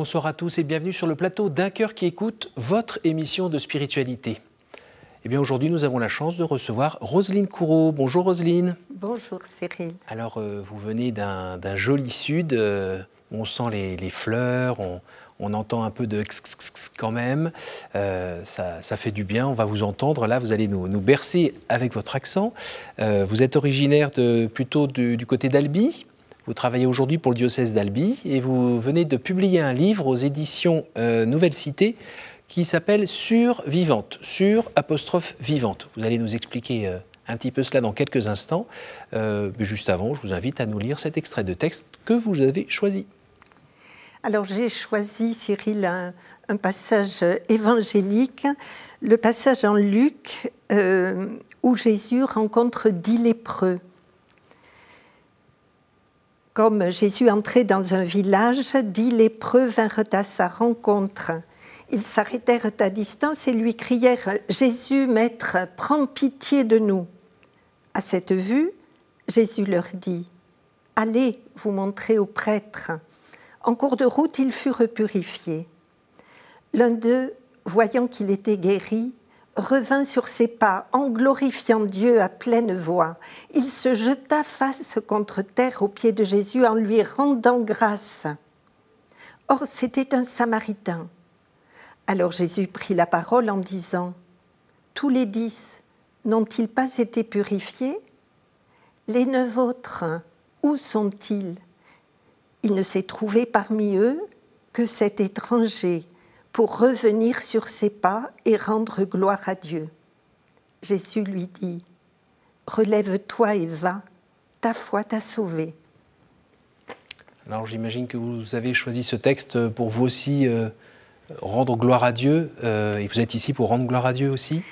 Bonsoir à tous et bienvenue sur le plateau d'un cœur qui écoute votre émission de spiritualité. Eh bien aujourd'hui nous avons la chance de recevoir Roselyne Courreau. Bonjour Roselyne. Bonjour Cyril. Alors euh, vous venez d'un joli sud, euh, on sent les, fleurs, on, entend un peu de quand même, euh, ça, fait du bien, on va vous entendre, là vous allez nous, bercer avec votre accent. vous êtes originaire de, plutôt du, du côté d'Albi vous travaillez aujourd'hui pour le diocèse d'Albi et vous venez de publier un livre aux éditions euh, Nouvelle Cité qui s'appelle Sur vivante, sur apostrophe vivante. Vous allez nous expliquer euh, un petit peu cela dans quelques instants. Euh, mais juste avant, je vous invite à nous lire cet extrait de texte que vous avez choisi. Alors j'ai choisi, Cyril, un, un, passage évangélique, le passage en Luc où Jésus rencontre dix lépreux. Comme Jésus entrait dans un village, dix lépreux vinrent à sa rencontre. Ils s'arrêtèrent à distance et lui crièrent Jésus, Maître, prends pitié de nous. À cette vue, Jésus leur dit Allez vous montrer au prêtre. En cours de route, ils furent purifiés. L'un d'eux, voyant qu'il était guéri, revint sur ses pas en glorifiant Dieu à pleine voix. Il se jeta face contre terre aux pieds de Jésus en lui rendant grâce. Or, c'était un Samaritain. Alors Jésus prit la parole en disant, Tous les dix n'ont-ils pas été purifiés? Les neuf autres, où sont-ils? Il ne s'est trouvé parmi eux que cet étranger pour revenir sur ses pas et rendre gloire à Dieu. Jésus lui dit, Relève-toi et va, ta foi t'a sauvé. Alors j'imagine que vous avez choisi ce texte pour vous aussi euh, rendre gloire à Dieu, euh, et vous êtes ici pour rendre gloire à Dieu aussi?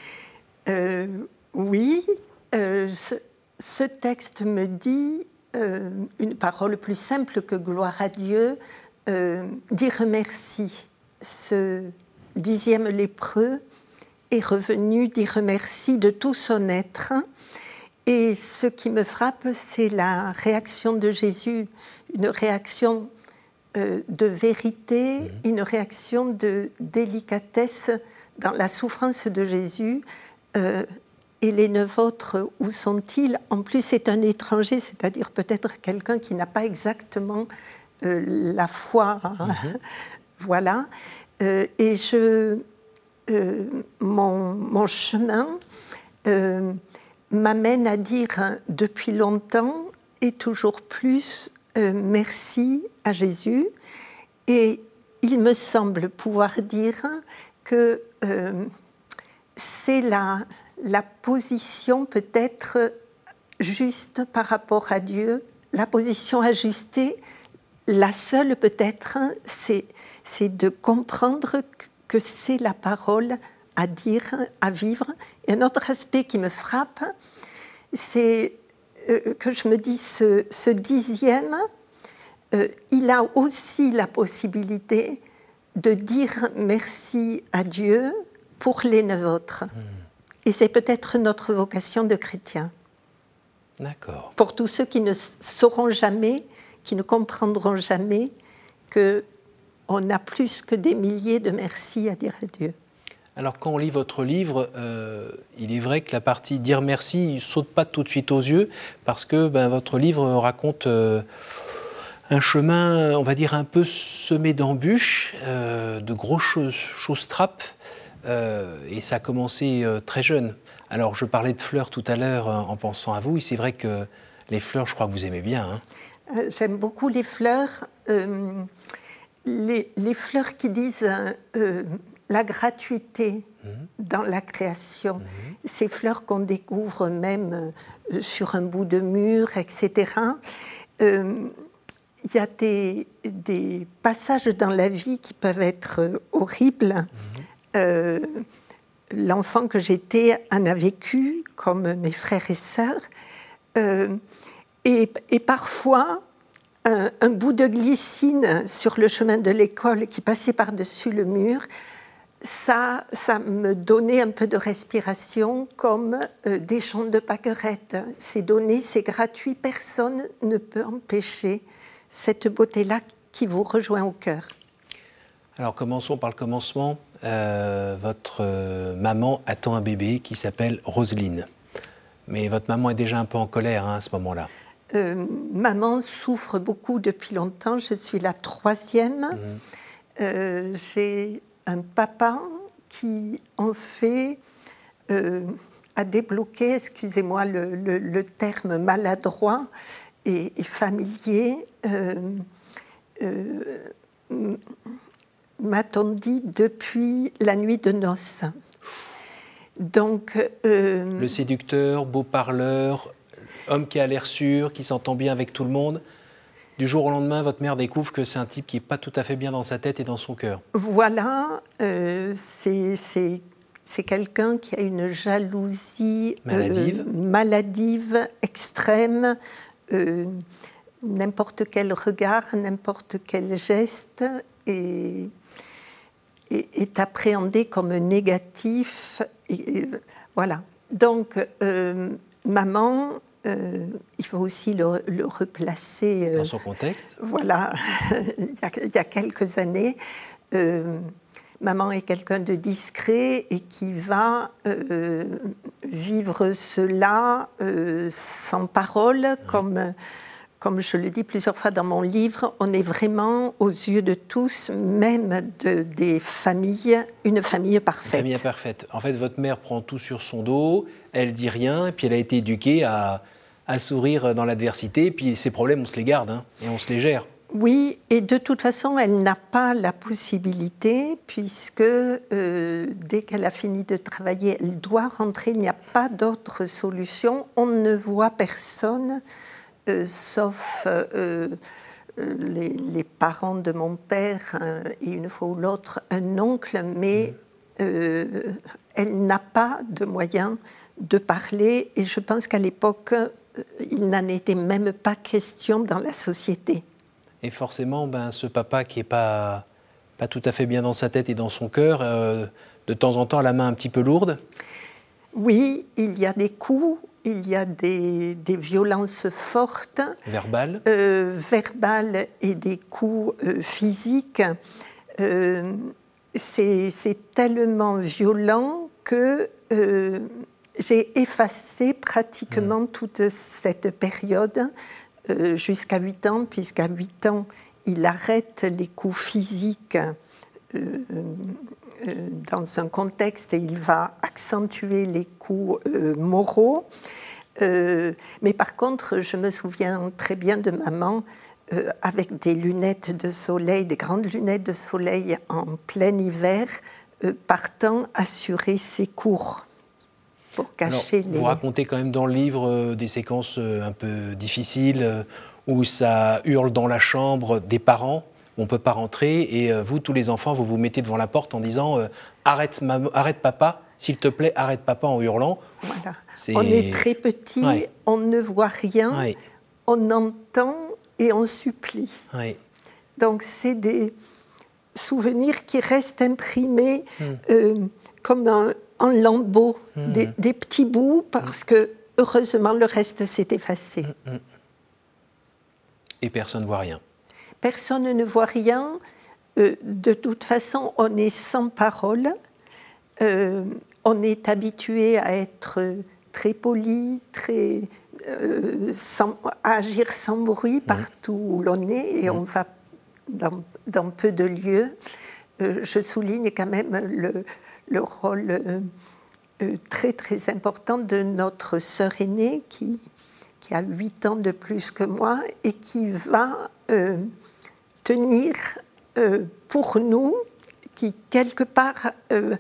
Euh, Oui, ce, texte me dit une parole plus simple que gloire à Dieu, dire merci ce dixième lépreux est revenu dire merci de tout son être. Et ce qui me frappe, c'est la réaction de Jésus, une réaction euh, de vérité, mhm. une réaction de délicatesse dans la souffrance de Jésus. Euh, et les neuf autres, où sont-ils? En plus, c'est un étranger, c'est-à-dire peut-être quelqu'un qui n'a pas exactement euh, la foi hein, mhm. Voilà. Euh, et je, euh, mon, chemin euh, m'amène à dire depuis longtemps et toujours plus merci à Jésus. Et il me semble pouvoir dire que c'est la, la position peut-être juste par rapport à Dieu, la position ajustée la seule peut-être, c'est, de comprendre que c'est la parole à dire, à vivre. Et un autre aspect qui me frappe, c'est euh, que je me dis, ce, dixième, euh, il a aussi la possibilité de dire merci à Dieu pour les neuf autres. Hmm. Et c'est peut-être notre vocation de chrétien. D'accord. Pour tous ceux qui ne sauront jamais qui ne comprendront jamais que on a plus que des milliers de merci à dire à Dieu. Alors quand on lit votre livre, euh, il est vrai que la partie dire merci ne saute pas tout de suite aux yeux parce que ben, votre livre raconte euh, un chemin, on va dire, un peu semé d'embûches, euh, de grosses choses, trappes, et ça a commencé très jeune. Alors je parlais de fleurs tout à l'heure en pensant à vous, et c'est vrai que les fleurs, je crois que vous aimez bien. Hein. Euh, j'aime beaucoup les fleurs. Euh, les, fleurs qui disent euh, la gratuité mhm. dans la création. Mhm. Ces fleurs qu'on découvre même sur un bout de mur, etc. Il y a des, passages dans la vie qui peuvent être horribles. Mhm. L'enfant que j'étais en a vécu, comme mes frères et sœurs. Et, parfois, un, bout de glycine sur le chemin de l'école qui passait par-dessus le mur, ça, ça me donnait un peu de respiration comme euh, des chants de pâquerettes. C'est donné, c'est gratuit, personne ne peut empêcher cette beauté-là qui vous rejoint au cœur. Alors commençons par le commencement. Euh, votre euh, maman attend un bébé qui s'appelle Roselyne. Mais votre maman est déjà un peu en colère hein, à ce moment-là. Euh, maman souffre beaucoup depuis longtemps. Je suis la troisième. Mhm. J'ai un papa qui, en fait, a débloqué, excusez-moi le, terme maladroit et, et familier, m'a-t-on dit, depuis la nuit de noces. Donc, euh, le séducteur, beau parleur, homme qui a l'air sûr, qui s'entend bien avec tout le monde. Du jour au lendemain, votre mère découvre que c'est un type qui n'est pas tout à fait bien dans sa tête et dans son cœur. Voilà, euh, c'est quelqu'un qui a une jalousie euh, maladive, maladive extrême. n'importe quel regard, n'importe quel geste est, est, appréhendé comme négatif. Et, voilà. Donc, euh, maman, euh, il faut aussi le, replacer. Euh, Dans son contexte Voilà, il, y a, quelques années. maman est quelqu'un de discret et qui va vivre cela sans parole, comme comme je le dis plusieurs fois dans mon livre, on est vraiment aux yeux de tous, même de, des familles, une famille parfaite. Une famille parfaite. En fait, votre mère prend tout sur son dos, elle dit rien, et puis elle a été éduquée à, à sourire dans l'adversité, puis ces problèmes, on se les garde hein, et on se les gère. Oui, et de toute façon, elle n'a pas la possibilité, puisque euh, dès qu'elle a fini de travailler, elle doit rentrer, il n'y a pas d'autre solution, on ne voit personne. Euh, sauf euh, euh, les, parents de mon père et une fois ou l'autre un oncle, mais elle n'a pas de moyens de parler et je pense qu'à l'époque, il n'en était même pas question dans la société. Et forcément, ben, ce papa qui n'est pas, pas tout à fait bien dans sa tête et dans son cœur, de temps en temps, a la main un petit peu lourde Oui, il y a des coups, il y a des, violences fortes. Verbales euh, Verbales et des coups euh, physiques. Euh, c'est tellement violent que j'ai effacé pratiquement mm. toute cette période jusqu'à 8 ans, puisqu'à 8 ans, il arrête les coups physiques euh, dans un contexte et il va accentuer les coups euh, moraux. Euh, mais par contre, je me souviens très bien de maman avec des lunettes de soleil, des grandes lunettes de soleil en plein hiver, partant assurer ses cours pour cacher les. Vous racontez quand même dans le livre des séquences un peu difficiles où ça hurle dans la chambre des parents on ne peut pas rentrer. Et euh, vous, tous les enfants, vous vous mettez devant la porte en disant euh, arrête, arrête papa, s'il te plaît, arrête papa en hurlant. Voilà. On est très petit, on ne voit rien, on entend et on supplie. Donc c'est des souvenirs qui restent imprimés hmm. euh, comme un, en lambeaux, hmm. des, petits bouts, parce que heureusement le reste s'est effacé. Hmm, et personne ne voit rien personne ne voit rien. Euh, de toute façon, on est sans parole. Euh, on est habitué à être très poli, très, euh, à agir sans bruit partout où l'on est et on va dans, peu de lieux. je souligne quand même le, le rôle très très important de notre sœur aînée qui, qui a 8 ans de plus que moi et qui va tenir euh, pour nous, qui quelque part euh,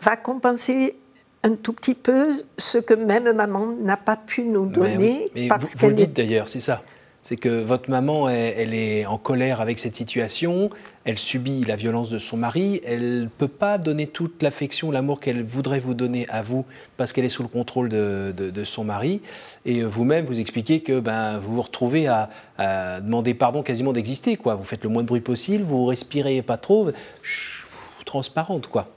va compenser un tout petit peu ce que même maman n'a pas pu nous donner. parce vous, vous le dites d'ailleurs, c'est ça c'est que votre maman, elle, est en colère avec cette situation, elle subit la violence de son mari, elle ne peut pas donner toute l'affection, l'amour qu'elle voudrait vous donner à vous parce qu'elle est sous le contrôle de, son mari. Et vous-même, vous expliquez que ben, vous vous retrouvez à, demander pardon quasiment d'exister. Quoi. Vous faites le moins de bruit possible, vous respirez pas trop, transparente. quoi.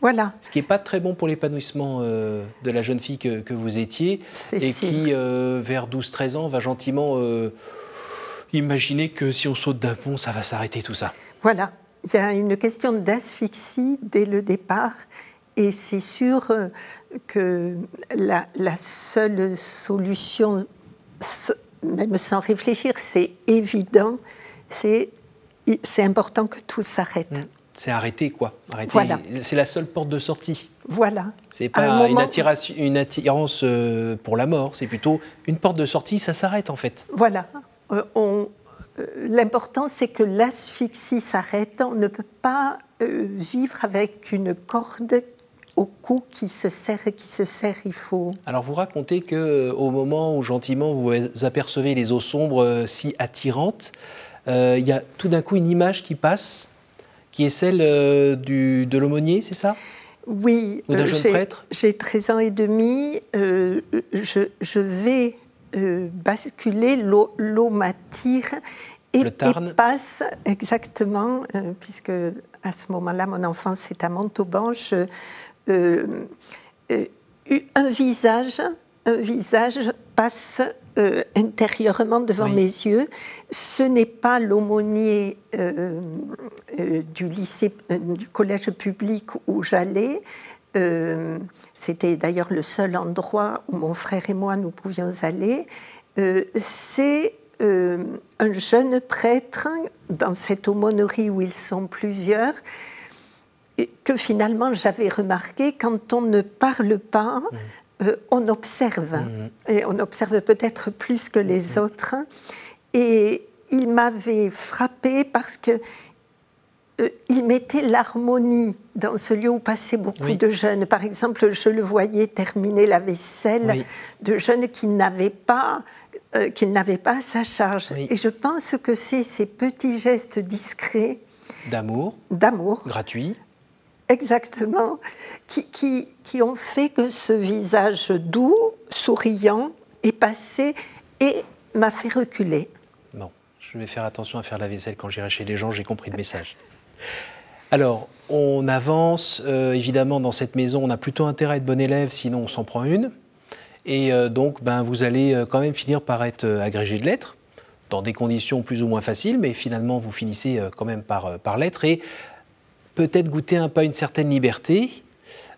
Voilà. Ce qui n'est pas très bon pour l'épanouissement euh, de la jeune fille que, vous étiez et qui, euh, vers 12-13 ans, va gentiment euh, imaginer que si on saute d'un pont, ça va s'arrêter tout ça. Voilà. il y a une question d'asphyxie dès le départ. Et c'est sûr euh, que la, la, seule solution, même sans réfléchir, c'est évident, c'est important que tout s'arrête. Mmh. C'est arrêter quoi Voilà. C'est la seule porte de sortie. Voilà. C'est pas une, une, attirance euh, pour la mort, c'est plutôt une porte de sortie, ça s'arrête en fait. Voilà. on, euh, l'important, c'est que l'asphyxie s'arrête. On ne peut pas euh, vivre avec une corde au cou qui se serre et qui se serre, il faut. Alors vous racontez que euh, au moment où gentiment vous apercevez les eaux sombres si attirantes, il y a tout d'un coup une image qui passe, qui est celle du, de l'aumônier, c'est ça? Oui. Ou d'un jeune prêtre? J'ai 13 ans et demi. je, je, vais euh, basculer, l'eau m'attire et, passe exactement, euh, puisque à ce moment-là, mon enfance est à Montauban, euh, un visage, un visage passe intérieurement devant mes yeux. Ce n'est pas l'aumônier du lycée, du collège public où j'allais, euh, c'était d'ailleurs le seul endroit où mon frère et moi nous pouvions aller. Euh, c'est euh, un jeune prêtre dans cette aumônerie où ils sont plusieurs que finalement j'avais remarqué quand on ne parle pas, mmh. on observe. Mmh. Et on observe peut-être plus que les mmh. autres. Et il m'avait frappé parce que euh, il mettait l'harmonie dans ce lieu où passaient beaucoup de jeunes. Par exemple, je le voyais terminer la vaisselle de jeunes qui n'avaient pas, euh, pas à sa charge. Et je pense que c'est ces petits gestes discrets d'amour, d'amour, gratuit, exactement, qui, qui, qui ont fait que ce visage doux, souriant, est passé et m'a fait reculer. Bon, je vais faire attention à faire la vaisselle quand j'irai chez les gens. J'ai compris le message. Alors, on avance, euh, évidemment, dans cette maison, on a plutôt intérêt à être bon élève, sinon on s'en prend une. Et euh, donc, ben, vous allez euh, quand même finir par être agrégé de lettres, dans des conditions plus ou moins faciles, mais finalement, vous finissez quand même par, par lettres et peut-être goûter un peu une certaine liberté.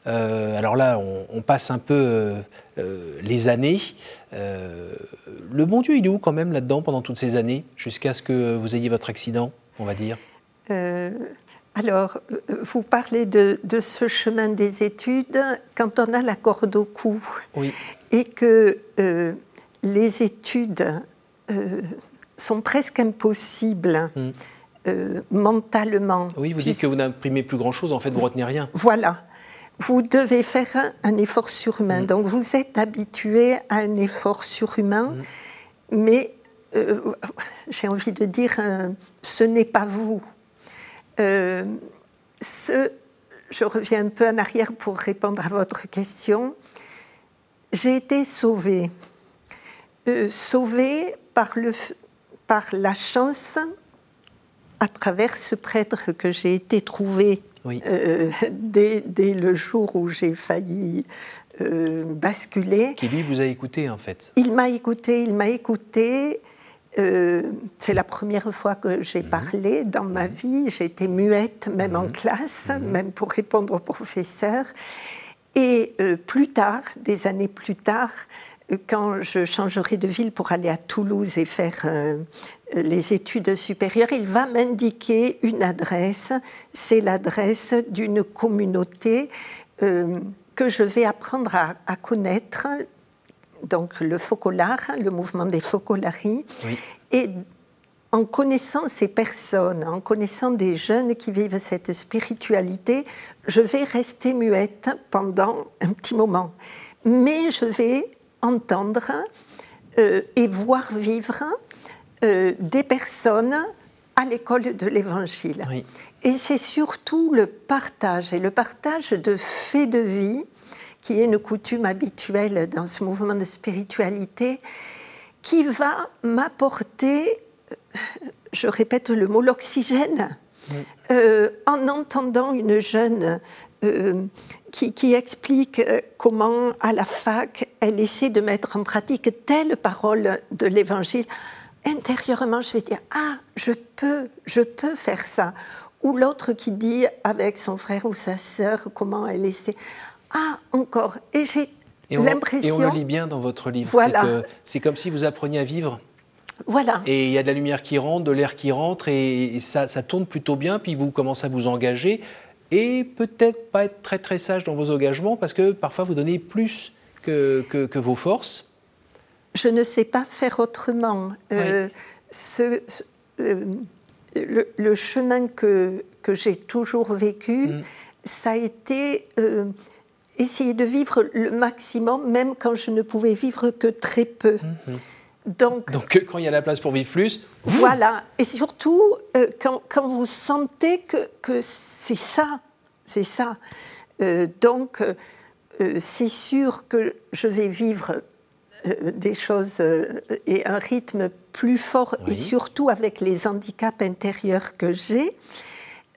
alors là, on, passe un peu les années. le bon Dieu, il est où quand même là-dedans pendant toutes ces années, jusqu'à ce que vous ayez votre accident, on va dire? Euh, alors, euh, vous parlez de, ce chemin des études quand on a la corde au cou et que euh, les études sont presque impossibles hmm. mentalement. Oui, vous dites que vous n'imprimez plus grand-chose, en fait, vous retenez rien. Voilà. Vous devez faire un, effort surhumain. Hmm. Donc, vous êtes habitué à un effort surhumain, hmm. mais j'ai envie de dire, ce n'est pas vous. Euh, ce, je reviens un peu en arrière pour répondre à votre question. J'ai été sauvée. Euh, sauvée par, le, par la chance, à travers ce prêtre que j'ai été trouvée euh, dès, dès, le jour où j'ai failli basculer. Qui lui vous a écouté en fait Il m'a écouté, il m'a écouté. Euh, c'est la première fois que j'ai mhm. parlé dans ma mhm. vie. J'ai été muette, même en mhm. classe, même pour répondre aux professeurs. Et euh, plus tard, des années plus tard, euh, quand je changerai de ville pour aller à Toulouse et faire les études supérieures, il va m'indiquer une adresse. C'est l'adresse d'une communauté que je vais apprendre à, à connaître donc le focolar, le mouvement des focolaries. Et en connaissant ces personnes, en connaissant des jeunes qui vivent cette spiritualité, je vais rester muette pendant un petit moment. Mais je vais entendre euh, et voir vivre euh, des personnes à l'école de l'Évangile. Et c'est surtout le partage, et le partage de faits de vie qui est une coutume habituelle dans ce mouvement de spiritualité, qui va m'apporter, je répète le mot, l'oxygène. Euh, en entendant une jeune euh, qui, explique euh, comment à la fac elle essaie de mettre en pratique telle parole de l'Évangile, intérieurement, je vais dire Ah, je peux, je peux faire ça. Ou l'autre qui dit avec son frère ou sa sœur comment elle essaie. Ah, encore. Et j'ai l'impression. Et on le lit bien dans votre livre. Voilà. C'est comme si vous appreniez à vivre. Voilà. Et il y a de la lumière qui rentre, de l'air qui rentre, et ça, ça tourne plutôt bien, puis vous commencez à vous engager, et peut-être pas être très très sage dans vos engagements, parce que parfois vous donnez plus que, que, vos forces. Je ne sais pas faire autrement. Euh, ce, euh, le, chemin que, que j'ai toujours vécu, mm. ça a été euh, essayer de vivre le maximum, même quand je ne pouvais vivre que très peu. Mm-hmm. Donc, Donc, quand il y a la place pour vivre plus. Voilà, et surtout quand, quand, vous sentez que, que c'est ça, c'est ça. donc, c'est sûr que je vais vivre euh, des choses euh, et un rythme plus fort, et surtout avec les handicaps intérieurs que j'ai.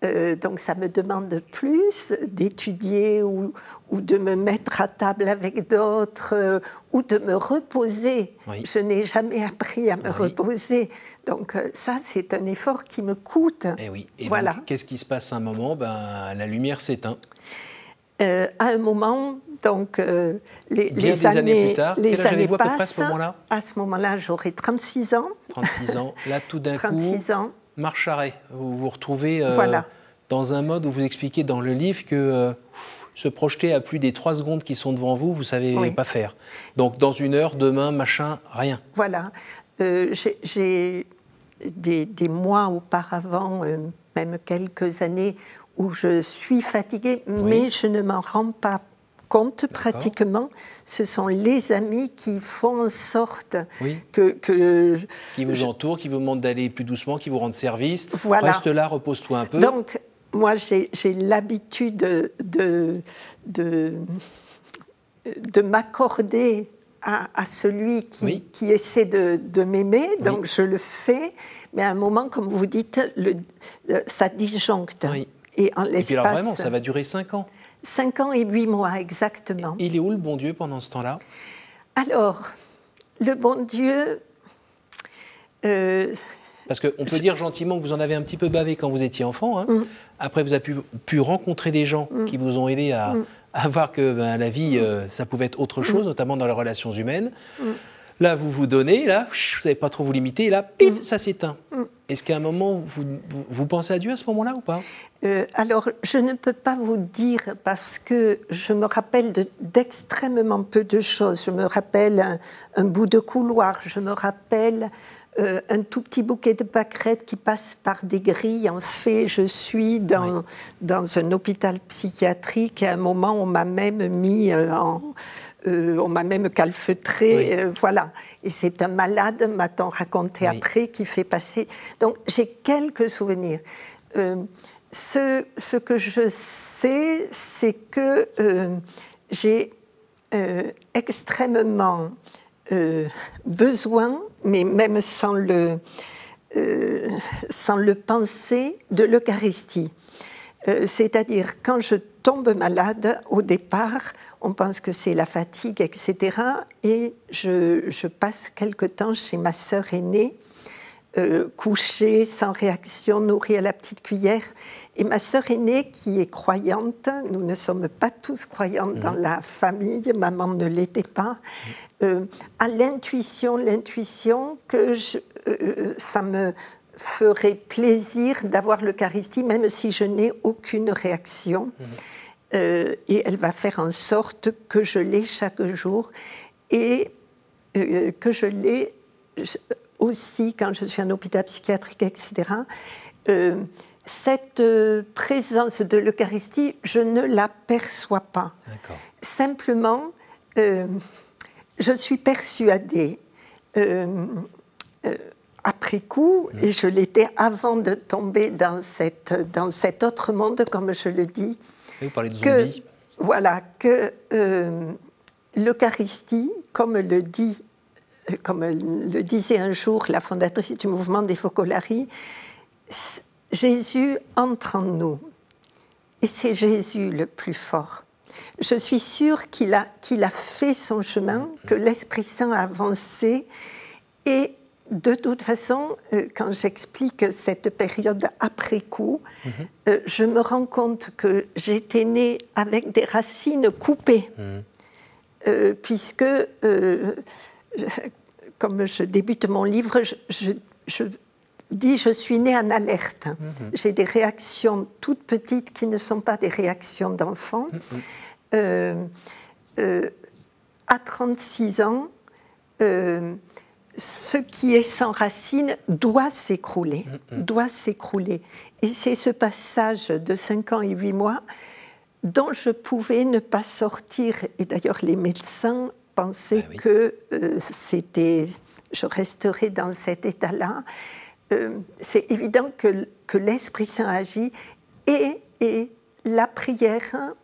Euh, donc ça me demande plus d'étudier ou, ou, de me mettre à table avec d'autres ou de me reposer. Je n'ai jamais appris à me reposer. Donc ça, c'est un effort qui me coûte. Et eh oui. Et voilà. Qu'est-ce qui se passe à un moment? Ben, La lumière s'éteint. à un moment, donc, euh, les, les années, plus tard. les années passent. à ce moment-là? À ce moment-là, j'aurai 36 ans. 36 ans. Là, tout d'un coup, ans. Marche arrêt. Vous vous retrouvez euh, dans un mode où vous expliquez dans le livre que euh, se projeter à plus des 3 secondes qui sont devant vous, vous ne savez pas faire. Donc, dans une heure, demain, machin, rien. Voilà. J'ai des, des, mois auparavant, même quelques années, où je suis fatiguée, mais je ne m'en rends pas compte pratiquement. Ce sont les amis qui font en sorte que, que, Qui vous entourent, qui vous demandent d'aller plus doucement, qui vous rendent service. Voilà. Reste là, repose-toi un peu. Donc, moi, j'ai l'habitude de, de, de, m'accorder à, à, celui qui, qui essaie de, de m'aimer, donc je le fais, mais à un moment, comme vous dites, le, ça disjoncte. Et en l'espace. Et puis alors vraiment, ça va durer cinq ans. Cinq ans et huit mois, exactement. Il est où le bon Dieu pendant ce temps-là? Alors, le bon Dieu. Euh, Parce qu'on peut dire gentiment que vous en avez un petit peu bavé quand vous étiez enfant. Hein. Mm. Après, vous avez pu, pu, rencontrer des gens mm. qui vous ont aidé à, mm. voir que ben, la vie, euh, ça pouvait être autre chose, notamment dans les relations humaines. Là, vous vous donnez, là, vous savez pas trop vous limiter, et là, pif, ça s'éteint. Est-ce qu'à un moment, vous, pensez à Dieu à ce moment-là ou pas? Euh, Alors, je ne peux pas vous dire parce que je me rappelle d'extrêmement peu de choses. Je me rappelle un, bout de couloir, je me rappelle euh, un tout petit bouquet de pâquerettes qui passe par des grilles. En fait, je suis dans, dans un hôpital psychiatrique et à un moment, on m'a même mis euh, en euh, on m'a même calfeutré, euh, voilà. Et c'est un malade, m'a-t-on raconté après, qui fait passer. Donc j'ai quelques souvenirs. Ce, ce, que je sais, c'est que j'ai extrêmement besoin, mais même sans le, sans le penser, de l'Eucharistie. C'est-à-dire, quand je tombe malade, au départ, on pense que c'est la fatigue, etc. Et je, passe quelque temps chez ma sœur aînée, euh, couchée, sans réaction, nourrie à la petite cuillère. Et ma sœur aînée, qui est croyante, nous ne sommes pas tous croyants dans mhm. la famille, maman ne l'était pas, euh, a l'intuition, l'intuition que euh, ça me ferait plaisir d'avoir l'Eucharistie, même si je n'ai aucune réaction. Mhm. Euh, et elle va faire en sorte que je l'ai chaque jour et euh, que je l'ai aussi quand je suis en hôpital psychiatrique, etc. Euh, cette présence de l'Eucharistie, je ne la perçois pas. Simplement, je suis persuadée après coup, mmh. et je l'étais avant de tomber dans, cette, dans cet autre monde, comme je le dis, vous parlez de zombies. Que, voilà, que euh, l'Eucharistie, comme le dit comme le disait un jour la fondatrice du mouvement des Focolari, Jésus entre en nous. Et c'est Jésus le plus fort. Je suis sûre qu'il a, qu'il a fait son chemin, que l'Esprit Saint a avancé. Et de toute façon, euh, quand j'explique cette période après coup, mhm. euh, je me rends compte que j'étais née avec des racines coupées, mhm. euh, puisque, comme je débute mon livre, je, dis je suis née en alerte. Mhm. J'ai des réactions toutes petites qui ne sont pas des réactions d'enfant. à 36 ans, ce qui est sans racine doit s'écrouler, mm, mm. doit s'écrouler. Et c'est ce passage de 5 ans et 8 mois dont je pouvais ne pas sortir. Et d'ailleurs, les médecins pensaient ah que euh, c'était, je resterais dans cet état-là. Euh, c'est évident que, que l'Esprit Saint agit et, et la prière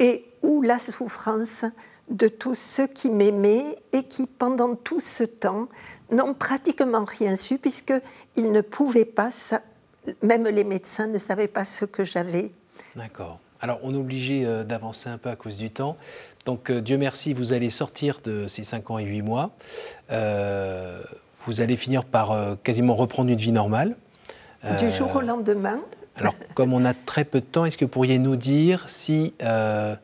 et ou la souffrance de tous ceux qui m'aimaient et qui, pendant tout ce temps, n'ont pratiquement rien su puisqu'ils ne pouvaient pas, même les médecins ne savaient pas ce que j'avais. D'accord. Alors, on est obligé euh, d'avancer un peu à cause du temps. Donc, euh, Dieu merci, vous allez sortir de ces 5 ans et 8 mois. Euh, vous allez finir par quasiment reprendre une vie normale. Du jour au lendemain. Alors, comme on a très peu de temps, est-ce que vous pourriez nous dire si euh,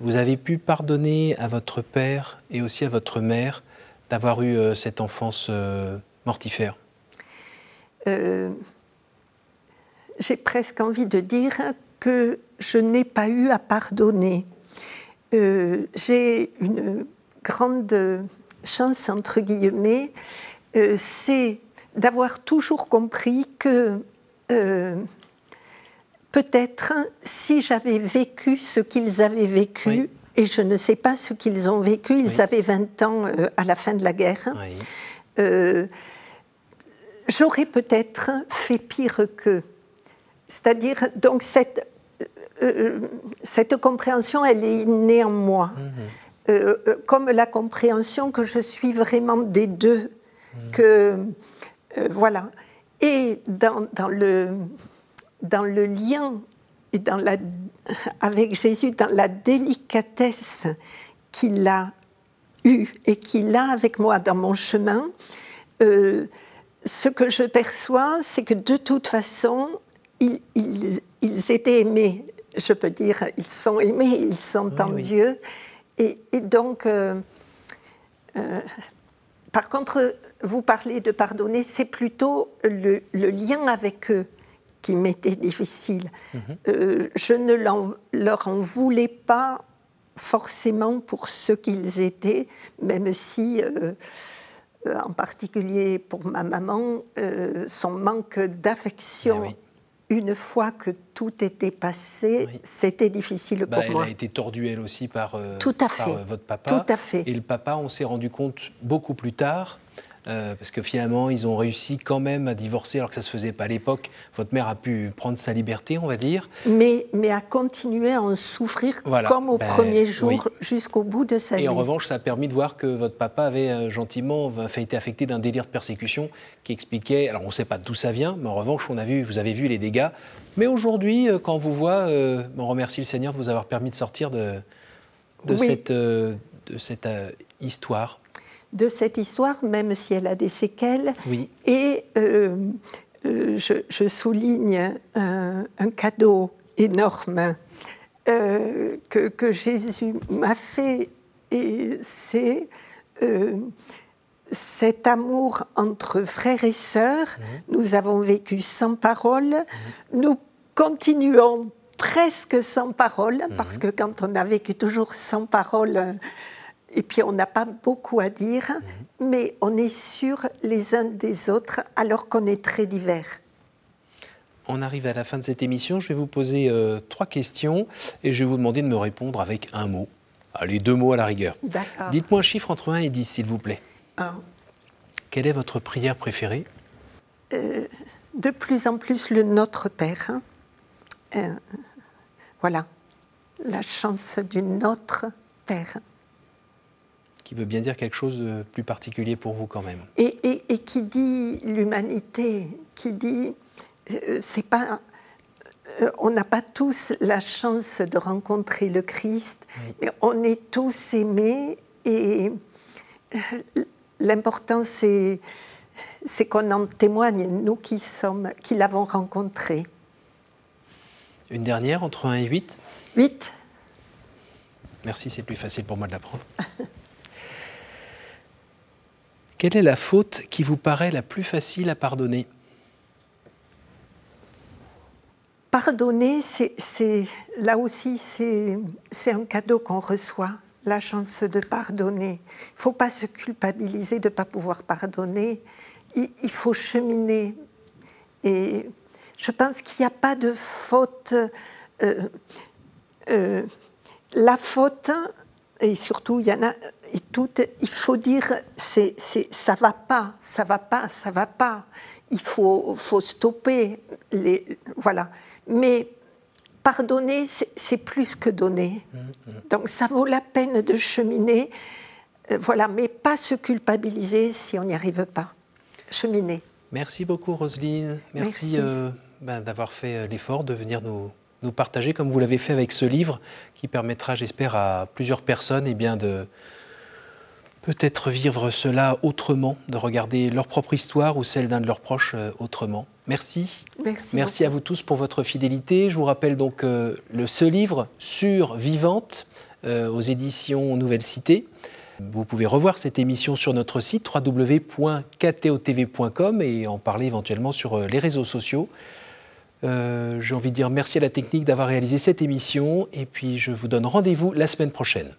vous avez pu pardonner à votre père et aussi à votre mère d'avoir eu euh, cette enfance euh, mortifère? J'ai presque envie de dire que je n'ai pas eu à pardonner. J'ai une grande chance, entre guillemets, c'est d'avoir toujours compris que peut-être si j'avais vécu ce qu'ils avaient vécu, et je ne sais pas ce qu'ils ont vécu, ils avaient 20 ans euh, à la fin de la guerre, euh, j'aurais peut-être fait pire qu'eux. C'est-à-dire, donc cette, euh, cette compréhension, elle est née en moi. Mhm. comme la compréhension que je suis vraiment des deux, mhm. que voilà. Et dans, dans le dans le lien et dans la, avec Jésus, dans la délicatesse qu'il a eue et qu'il a avec moi dans mon chemin, euh, ce que je perçois, c'est que de toute façon, ils, ils, étaient aimés. Je peux dire, ils sont aimés, ils sont en Dieu. Et, donc, euh, euh, par contre, vous parlez de pardonner, c'est plutôt le, le, lien avec eux qui m'était difficile. Mhm. Euh, je ne leur en voulais pas forcément pour ce qu'ils étaient, même si, euh, euh, en particulier pour ma maman, son manque d'affection, eh une fois que tout était passé, c'était difficile bah, pour moi. Elle a été tordue elle aussi par, tout à fait. votre papa. Tout à fait. Et le papa, on s'est rendu compte beaucoup plus tard euh, parce que finalement, ils ont réussi quand même à divorcer alors que ça ne se faisait pas à l'époque. Votre mère a pu prendre sa liberté, on va dire. Mais, mais a continué à en souffrir comme au ben, premier jour jusqu'au bout de sa vie. Et en revanche, ça a permis de voir que votre papa avait euh, gentiment fait, été affecté d'un délire de persécution qui expliquait, alors on ne sait pas d'où ça vient, mais en revanche, on a vu, vous avez vu les dégâts. Mais aujourd'hui, euh, quand on vous voit, on remercie le Seigneur de vous avoir permis de sortir de, de cette, de cette histoire de cette histoire, même si elle a des séquelles. Oui. Et euh, euh, je, souligne un, cadeau énorme euh, que, Jésus m'a fait, et c'est cet amour entre frères et sœurs. Nous avons vécu sans parole. Nous continuons presque sans parole, parce que quand on a vécu toujours sans parole, et puis on n'a pas beaucoup à dire, mhm. mais on est sûr les uns des autres alors qu'on est très divers. On arrive à la fin de cette émission. Je vais vous poser euh, trois questions et je vais vous demander de me répondre avec un mot. Allez, deux mots à la rigueur. D'accord. Dites-moi un chiffre entre 1 et 10, s'il vous plaît. Un. Quelle est votre prière préférée? Euh, De plus en plus le Notre Père. Hein. Euh, voilà, la chance du Notre Père qui veut bien dire quelque chose de plus particulier pour vous quand même. Et, et, qui dit l'humanité, qui dit, euh, c'est pas, euh, on n'a pas tous la chance de rencontrer le Christ, mais on est tous aimés et euh, l'important, c'est, c'est qu'on en témoigne, nous qui, sommes, qui l'avons rencontré. Une dernière, entre 1 et 8 8. Merci, c'est plus facile pour moi de l'apprendre. Quelle est la faute qui vous paraît la plus facile à pardonner Pardonner, c'est, là aussi, c'est, un cadeau qu'on reçoit, la chance de pardonner. Il ne faut pas se culpabiliser de ne pas pouvoir pardonner. Il, faut cheminer. Et je pense qu'il n'y a pas de faute. Euh, euh, la faute, et surtout, il y en a et tout, il faut dire, c'est, c'est, ça va pas, ça va pas, ça va pas. Il faut, faut stopper. Les, voilà. Mais pardonner, c'est, plus que donner. Donc ça vaut la peine de cheminer. Euh, voilà, mais pas se culpabiliser si on n'y arrive pas. Cheminer. Merci beaucoup, Roselyne. Merci, euh, ben, d'avoir fait euh, l'effort de venir nous, nous partager, comme vous l'avez fait avec ce livre, qui permettra, j'espère, à plusieurs personnes et eh bien, de peut-être vivre cela autrement, de regarder leur propre histoire ou celle d'un de leurs proches euh, autrement. Merci. Merci. Merci à vous tous pour votre fidélité. Je vous rappelle donc euh, le, ce livre sur Vivante euh, aux éditions Nouvelle Cité. Vous pouvez revoir cette émission sur notre site www.ktotv.com et en parler éventuellement sur les réseaux sociaux. J'ai envie de dire merci à la technique d'avoir réalisé cette émission et puis je vous donne rendez-vous la semaine prochaine.